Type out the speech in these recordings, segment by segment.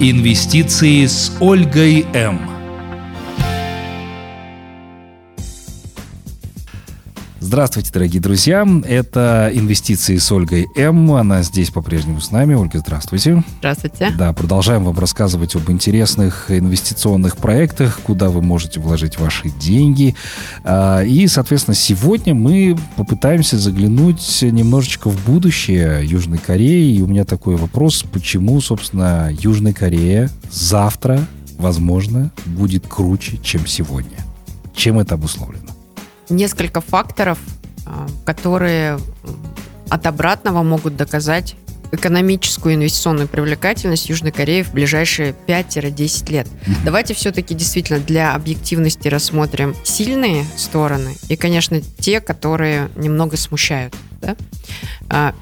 Инвестиции с Ольгой М. Здравствуйте, дорогие друзья. Это «Инвестиции с Ольгой М». Она здесь по-прежнему с нами. Ольга, здравствуйте. Здравствуйте. Да, продолжаем вам рассказывать об интересных инвестиционных проектах, куда вы можете вложить ваши деньги. А, и, соответственно, сегодня мы попытаемся заглянуть немножечко в будущее Южной Кореи. И у меня такой вопрос, почему, собственно, Южная Корея завтра, возможно, будет круче, чем сегодня? Чем это обусловлено? Несколько факторов, а, которые от обратного могут доказать экономическую инвестиционную привлекательность Южной Кореи в ближайшие 5-10 лет. Давайте все-таки действительно для объективности рассмотрим сильные стороны и, конечно, те, которые немного смущают. Да? А,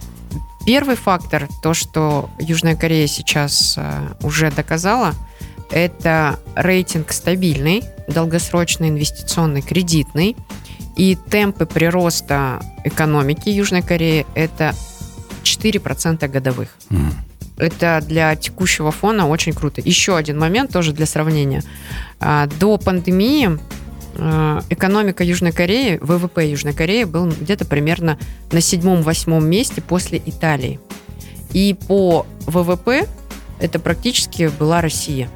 первый фактор, то, что Южная Корея сейчас а, уже доказала, это рейтинг стабильный, долгосрочный, инвестиционный, кредитный. И темпы прироста экономики Южной Кореи это 4% годовых. Mm. Это для текущего фона очень круто. Еще один момент тоже для сравнения. А, до пандемии а, экономика Южной Кореи, ВВП Южной Кореи был где-то примерно на седьмом-восьмом месте после Италии. И по ВВП это практически была Россия.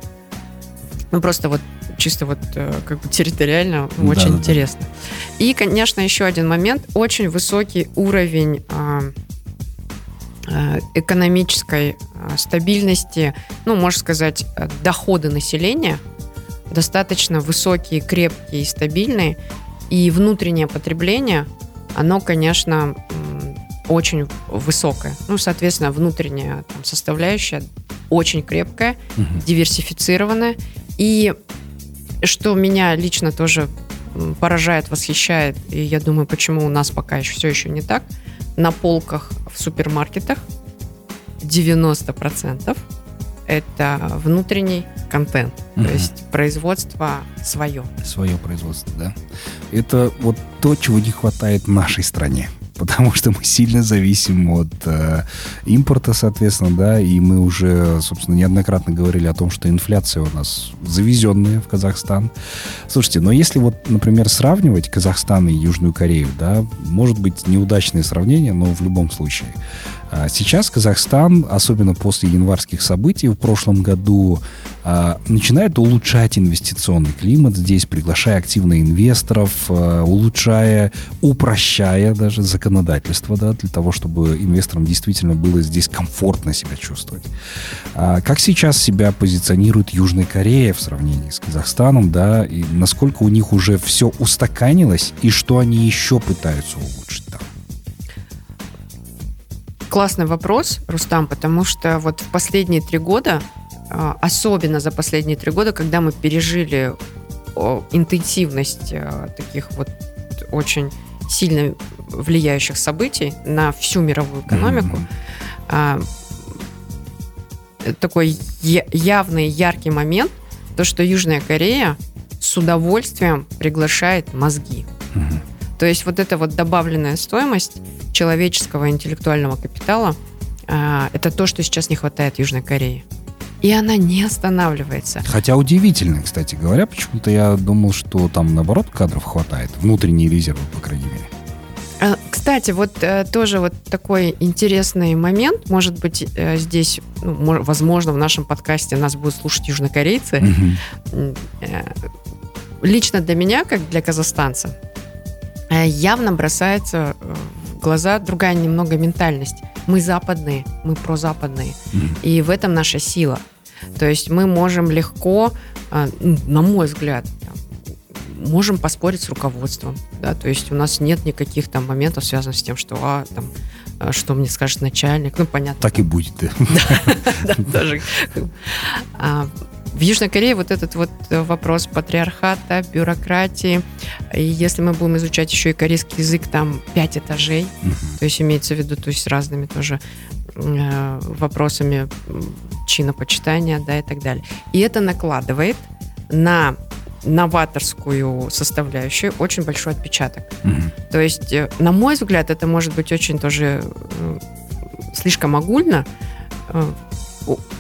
Ну, просто вот чисто вот э, как бы территориально очень да, интересно. Да. И, конечно, еще один момент. Очень высокий уровень а, а, экономической а, стабильности, ну, можно сказать, доходы населения достаточно высокие, крепкие и стабильные. И внутреннее потребление, оно, конечно, очень высокое. Ну, соответственно, внутренняя там, составляющая очень крепкая, угу. диверсифицированная. И что меня лично тоже поражает, восхищает, и я думаю, почему у нас пока еще все еще не так, на полках в супермаркетах 90% это внутренний контент, угу. то есть производство свое. Свое производство, да. Это вот то, чего не хватает нашей стране потому что мы сильно зависим от э, импорта, соответственно, да, и мы уже, собственно, неоднократно говорили о том, что инфляция у нас завезенная в Казахстан. Слушайте, но если вот, например, сравнивать Казахстан и Южную Корею, да, может быть неудачное сравнение, но в любом случае. А сейчас Казахстан, особенно после январских событий в прошлом году, а, начинает улучшать инвестиционный климат здесь, приглашая активных инвесторов, а, улучшая, упрощая даже законодательство, да, для того, чтобы инвесторам действительно было здесь комфортно себя чувствовать. Как сейчас себя позиционирует Южная Корея в сравнении с Казахстаном, да, и насколько у них уже все устаканилось, и что они еще пытаются улучшить там? Классный вопрос, Рустам, потому что вот в последние три года, а, особенно за последние три года, когда мы пережили интенсивность а, таких вот очень сильно влияющих событий на всю мировую экономику, mm-hmm. такой явный, яркий момент, то, что Южная Корея с удовольствием приглашает мозги. Mm-hmm. То есть вот эта вот добавленная стоимость человеческого интеллектуального капитала а, это то, что сейчас не хватает Южной Корее. И она не останавливается. Хотя удивительно, кстати говоря, почему-то я думал, что там наоборот кадров хватает, внутренние резервы, по крайней мере. А, кстати, вот э, тоже вот такой интересный момент, может быть, э, здесь, ну, возможно, в нашем подкасте нас будут слушать южнокорейцы. Угу. Лично для меня, как для казахстанца, явно бросается глаза другая немного ментальность. Мы западные, мы прозападные. Mm-hmm. И в этом наша сила. То есть мы можем легко, ну, на мой взгляд, можем поспорить с руководством. Да? То есть у нас нет никаких там моментов, связанных с тем, что а, там, что мне скажет начальник. Ну, понятно. Так и будет, да. Да, даже. В Южной Корее вот этот вот э, вопрос патриархата, бюрократии, и если мы будем изучать еще и корейский язык, там пять этажей, uh-huh. то есть имеется в виду, то есть разными тоже э, вопросами чинопочитания, да, и так далее. И это накладывает на новаторскую составляющую очень большой отпечаток. Mm-hmm. То есть, э, на мой взгляд, это может быть очень тоже э, слишком огульно,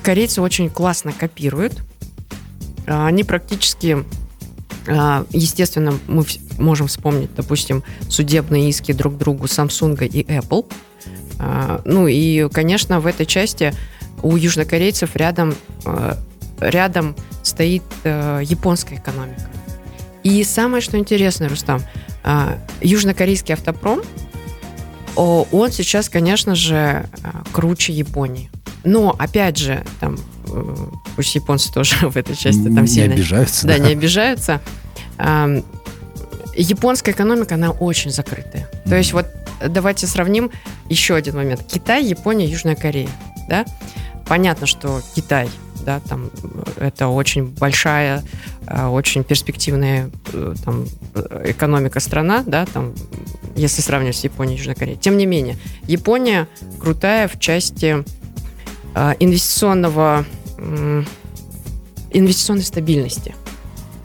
корейцы очень классно копируют. А, они практически, а, естественно, мы можем вспомнить, допустим, судебные иски друг другу Samsung и Apple. А, ну и, конечно, в этой части у южнокорейцев рядом, рядом стоит японская экономика. И самое, что интересно, Рустам, южнокорейский автопром, он сейчас, конечно же, круче Японии. Но, опять же, там, э, пусть японцы тоже в этой части там не сильно... обижаются. Да, да, не обижаются. Японская экономика, она очень закрытая. Mm-hmm. То есть вот давайте сравним еще один момент. Китай, Япония, Южная Корея. Да? Понятно, что Китай, да, там это очень большая, э, очень перспективная э, там, экономика страна, да, там, если сравнивать с Японией и Южной Кореей. Тем не менее, Япония крутая в части инвестиционного, инвестиционной стабильности.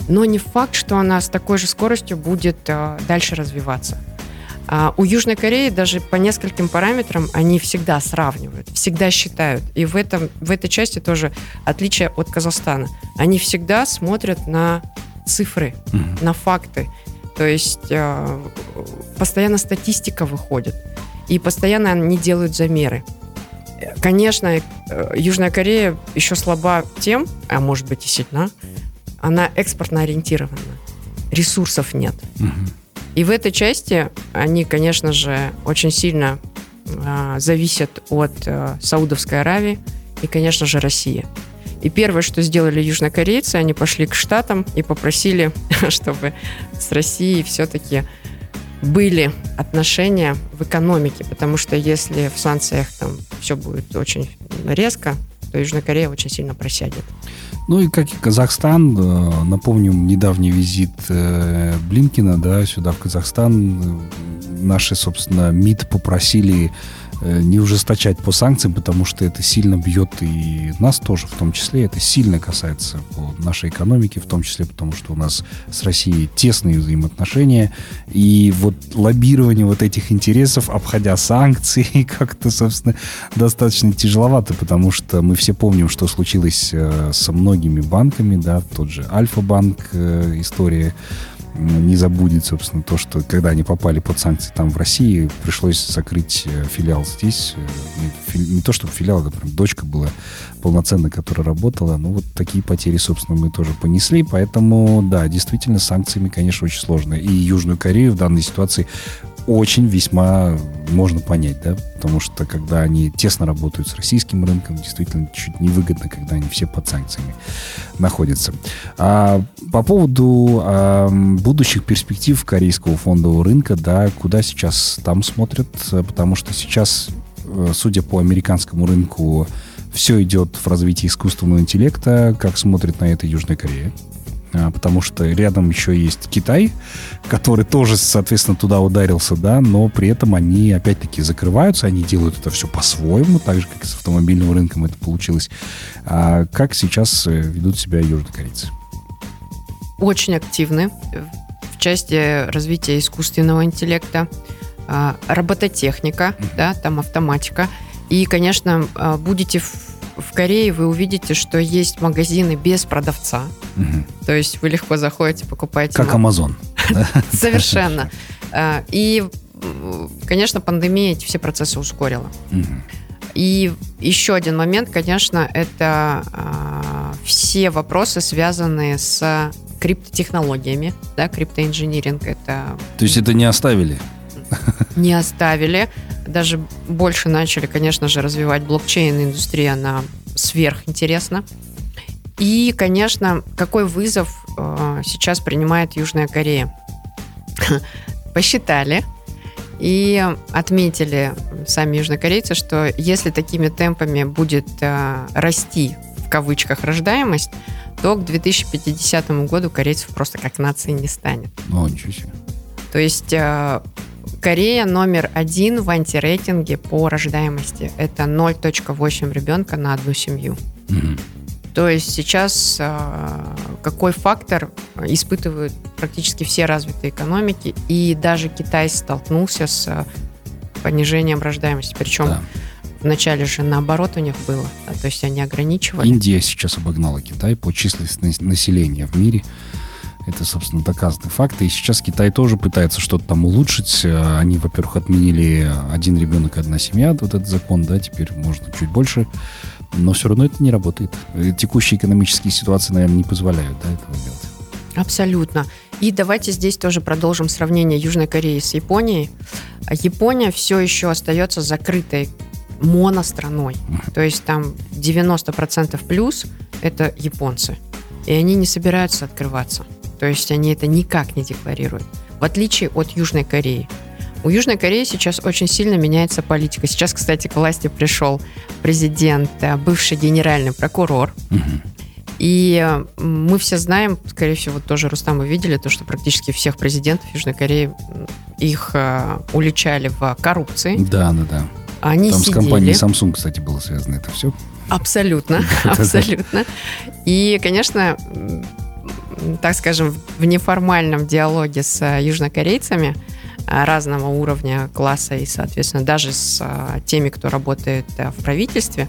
Но не факт, что она с такой же скоростью будет а, дальше развиваться. А у Южной Кореи даже по нескольким параметрам они всегда сравнивают, всегда считают. И в, этом, в этой части тоже отличие от Казахстана. Они всегда смотрят на цифры, mm-hmm. на факты. То есть э, постоянно статистика выходит. И постоянно они делают замеры. Конечно, э, Южная Корея еще слаба тем, а может быть и сильна, она экспортно ориентирована. Ресурсов нет. Угу. И в этой части они, конечно же, очень сильно э, зависят от э, Саудовской Аравии и, конечно же, России. И первое, что сделали южнокорейцы, они пошли к Штатам и попросили, чтобы с Россией все-таки были отношения в экономике, потому что если в санкциях там все будет очень резко, то Южная Корея очень сильно просядет. Ну и как и Казахстан, э, напомним недавний визит э, Блинкина да, сюда, в Казахстан. Наши, собственно, МИД попросили не ужесточать по санкциям, потому что это сильно бьет и нас тоже, в том числе. Это сильно касается нашей экономики, в том числе потому, что у нас с Россией тесные взаимоотношения. И вот лоббирование вот этих интересов, обходя санкции, как-то, собственно, достаточно тяжеловато, потому что мы все помним, что случилось э, со многими банками, да, тот же Альфа-банк, э, история не забудет, собственно, то, что когда они попали под санкции там в России, пришлось закрыть э, филиал здесь. Э, не то, чтобы филиал, это прям дочка была полноценная, которая работала. Но вот такие потери, собственно, мы тоже понесли. Поэтому, да, действительно, с санкциями, конечно, очень сложно. И Южную Корею в данной ситуации очень весьма можно понять, да, потому что когда они тесно работают с российским рынком, действительно чуть невыгодно, когда они все под санкциями находятся. А по поводу а, будущих перспектив корейского фондового рынка, да, куда сейчас там смотрят, потому что сейчас, э, судя по американскому рынку, все идет в развитии искусственного интеллекта, как смотрит на это Южная Корея. А, потому что рядом еще есть Китай, который тоже, соответственно, туда ударился, да, но при этом они, опять-таки, закрываются, они делают это все по-своему, так же, как и с автомобильным рынком это получилось. А как сейчас э, ведут себя южнокорейцы? Очень активны в части развития искусственного интеллекта, а, робототехника, да, там автоматика. И, конечно, а, будете в Корее вы увидите, что есть магазины без продавца. Угу. То есть вы легко заходите, покупаете. Как Amazon. Совершенно. А, и, конечно, пандемия эти все процессы ускорила. И еще один момент, конечно, это а, все вопросы, связанные с криптотехнологиями, да, криптоинжиниринг. Это... То есть это не оставили? Не оставили даже больше начали, конечно же, развивать блокчейн-индустрия, она сверхинтересна. И, конечно, какой вызов э, сейчас принимает Южная Корея? Посчитали и отметили сами южнокорейцы, что если такими темпами будет э, расти, в кавычках, рождаемость, то к 2050 году корейцев просто как нации не станет. Ну, ничего себе. То есть э, Корея номер один в антирейтинге по рождаемости. Это 0.8 ребенка на одну семью. Mm-hmm. То есть сейчас э, какой фактор испытывают практически все развитые экономики, и даже Китай столкнулся с понижением рождаемости. Причем да. вначале же наоборот у них было, да, то есть они ограничивали. Индия сейчас обогнала Китай по численности населения в мире. Это, собственно, доказанный факт. И сейчас Китай тоже пытается что-то там улучшить. Э, они, во-первых, отменили один ребенок, одна семья, вот этот закон, да, теперь можно чуть больше. Но все равно это не работает. Э, текущие экономические ситуации, наверное, не позволяют да, этого делать. Абсолютно. И давайте здесь тоже продолжим сравнение Южной Кореи с Японией. Япония все еще остается закрытой моностраной. То есть там 90% плюс это японцы. И они не собираются открываться. То есть они это никак не декларируют. В отличие от Южной Кореи. У Южной Кореи сейчас очень сильно меняется политика. Сейчас, кстати, к власти пришел президент, э, бывший генеральный прокурор. И э, мы все знаем, скорее всего, тоже, Рустам, вы видели, то, что практически всех президентов Южной Кореи их э, уличали в коррупции. Да, да, да. Они Там сидели. с компанией Samsung, кстати, было связано это все. Абсолютно, абсолютно. И, конечно, так скажем, в неформальном диалоге с э, южнокорейцами разного уровня класса и, соответственно, даже с э, теми, кто работает в правительстве,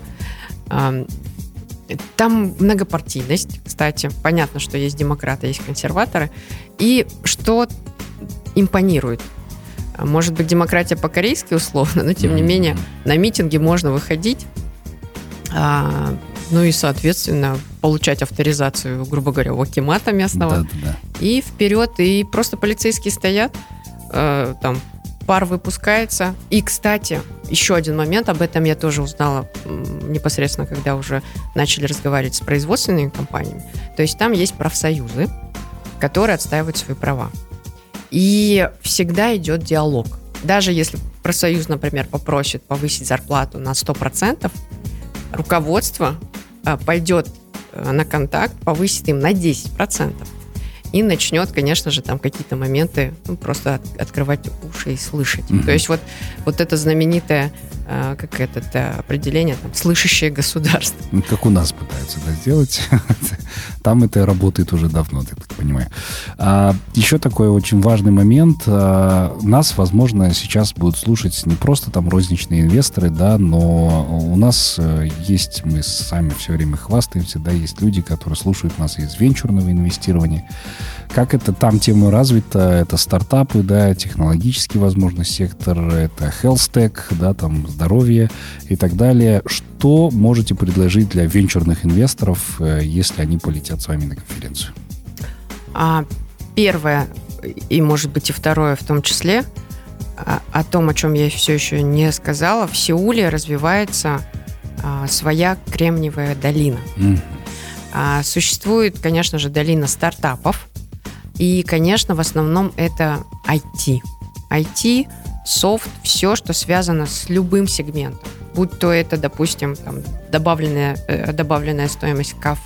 там многопартийность, кстати. Понятно, что есть демократы, есть консерваторы. И что импонирует? Может быть, демократия по-корейски условно, но тем не менее на митинги можно выходить, а, ну и, соответственно, получать авторизацию, грубо говоря, у Акимата местного. Да, да, да. И вперед, и просто полицейские стоят, э, там пар выпускается. И, кстати, еще один момент, об этом я тоже узнала непосредственно, когда уже начали разговаривать с производственными компаниями. То есть там есть профсоюзы, которые отстаивают свои права. И всегда идет диалог. Даже если профсоюз, например, попросит повысить зарплату на 100%, руководство а, пойдет э, на контакт, повысит им на 10% и начнет, конечно же, там какие-то моменты ну, просто от, открывать уши и слышать. Mm-hmm. То есть вот, вот это знаменитое, как это э, определение, там, слышащее государство. Ну, как у нас пытаются это сделать. Там это работает уже давно, я так понимаю. А, еще такой очень важный момент. А, нас, возможно, сейчас будут слушать не просто там розничные инвесторы, да, но у нас э, есть, мы сами все время хвастаемся, да, есть люди, которые слушают нас из венчурного инвестирования. Как это там тема развита? Это стартапы, да, технологический, возможно, сектор, это tech, да, там здоровье и так далее. Что можете предложить для венчурных инвесторов, э, если они полетят с вами на конференцию? А, первое, и, может быть, и второе в том числе, о, о том, о чем я все еще не сказала, в Сеуле развивается а, своя Кремниевая долина. Mm. А, существует, конечно же, долина стартапов, и, конечно, в основном это IT. IT, софт, все, что связано с любым сегментом. Будь то это, допустим, там, добавленная, э, добавленная стоимость к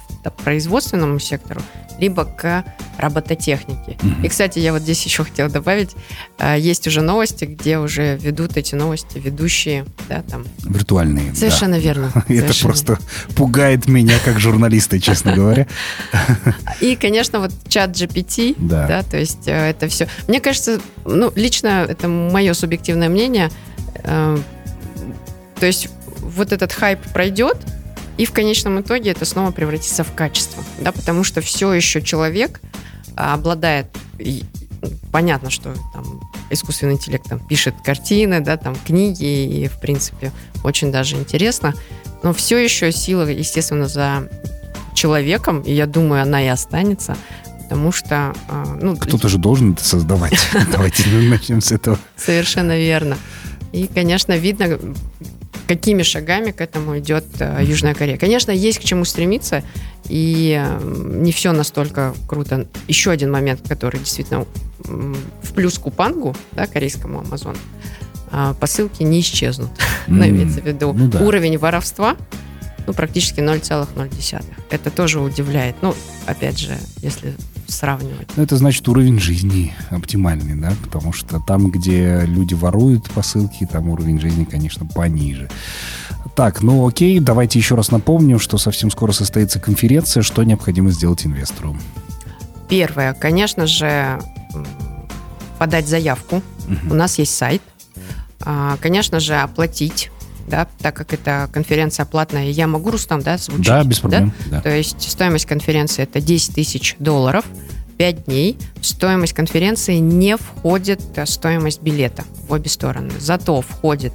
производственному сектору, либо к робототехнике. Mm-hmm. И, кстати, я вот здесь еще хотела добавить, э, есть уже новости, где уже ведут эти новости ведущие, да, там. Виртуальные. Совершенно да. верно. Это просто пугает меня как журналиста, честно говоря. И, конечно, вот чат GPT, да, да то есть э, это все. Мне кажется, ну, лично это мое субъективное мнение, э, то есть вот этот хайп пройдет, и в конечном итоге это снова превратится в качество, да, потому что все еще человек а, обладает, понятно, что там искусственный интеллект там пишет картины, да, там книги, и в принципе очень даже интересно, но все еще сила, естественно, за человеком, и я думаю, она и останется, потому что... А, ну, Кто-то же должен это создавать. Давайте начнем с этого. Совершенно верно. И, конечно, видно, какими шагами к этому идет э, Южная Корея. Конечно, есть к чему стремиться, и э, не все настолько круто. Еще один момент, который действительно в плюс Купангу, да, корейскому Амазону, э, посылки не исчезнут. Mm, ну, имеется в виду ну, да. уровень воровства ну, практически 0,0. Это тоже удивляет. Ну, опять же, если сравнивать. Ну, это значит уровень жизни оптимальный, да, потому что там, где люди воруют посылки, там уровень жизни, конечно, пониже. Так, ну окей, давайте еще раз напомним, что совсем скоро состоится конференция, что необходимо сделать инвестору. Первое, конечно же, подать заявку. Угу. У нас есть сайт. А, конечно же, оплатить да, так как это конференция платная, я могу, Рустам, да, звучить? Да, без проблем. Да? Да. То есть стоимость конференции это 10 тысяч долларов, 5 дней. В стоимость конференции не входит э, стоимость билета в обе стороны. Зато входит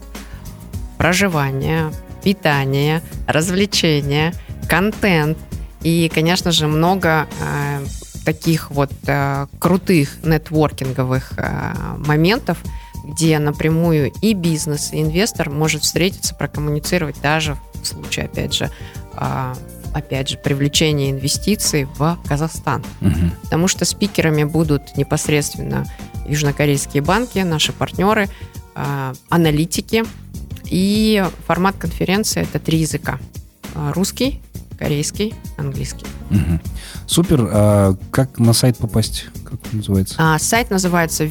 проживание, питание, развлечения, контент и, конечно же, много э, таких вот э, крутых нетворкинговых э, моментов, где напрямую и бизнес, и инвестор может встретиться, прокоммуницировать даже в случае, опять же, э, опять же, привлечения инвестиций в Казахстан. Угу. Потому что спикерами будут непосредственно южнокорейские банки, наши партнеры, э, аналитики. И формат конференции это три языка. Э, русский, корейский, английский. Угу. Супер. А как на сайт попасть? Как он называется? А, сайт называется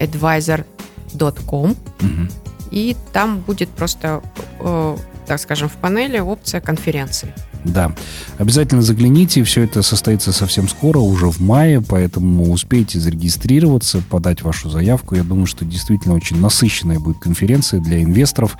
vitisadvisor.com. Угу. И там будет просто, э, так скажем, в панели опция конференции. Да, обязательно загляните, все это состоится совсем скоро, уже в мае, поэтому успейте зарегистрироваться, подать вашу заявку. Я думаю, что действительно очень насыщенная будет конференция для инвесторов.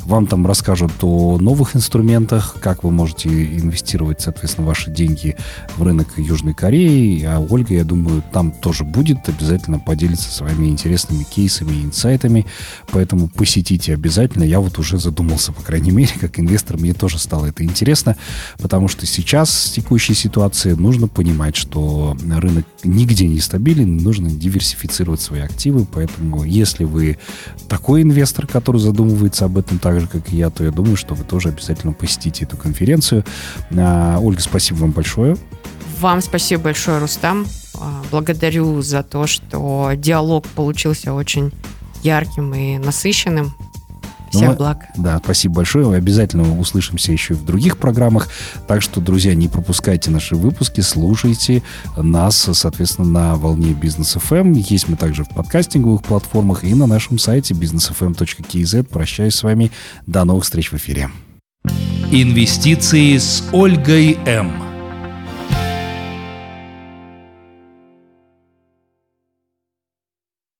Вам там расскажут о новых инструментах, как вы можете инвестировать, соответственно, ваши деньги в рынок Южной Кореи. А Ольга, я думаю, там тоже будет, обязательно поделиться своими интересными кейсами и инсайтами, поэтому посетите обязательно. Я вот уже задумался, по крайней мере, как инвестор, мне тоже стало это интересно потому что сейчас с текущей ситуации нужно понимать, что рынок нигде не стабилен, нужно диверсифицировать свои активы, поэтому если вы такой инвестор, который задумывается об этом так же, как и я, то я думаю, что вы тоже обязательно посетите эту конференцию. А, Ольга, спасибо вам большое. Вам спасибо большое, Рустам. А, благодарю за то, что диалог получился очень ярким и насыщенным. Всех ну, благ. Да, спасибо большое. Мы обязательно услышимся еще и в других программах. Так что, друзья, не пропускайте наши выпуски, слушайте нас, соответственно, на волне Бизнес FM. Эм. Есть мы также в подкастинговых платформах и на нашем сайте businessfm.kz. Прощаюсь с вами. До новых встреч в эфире. Инвестиции с Ольгой М.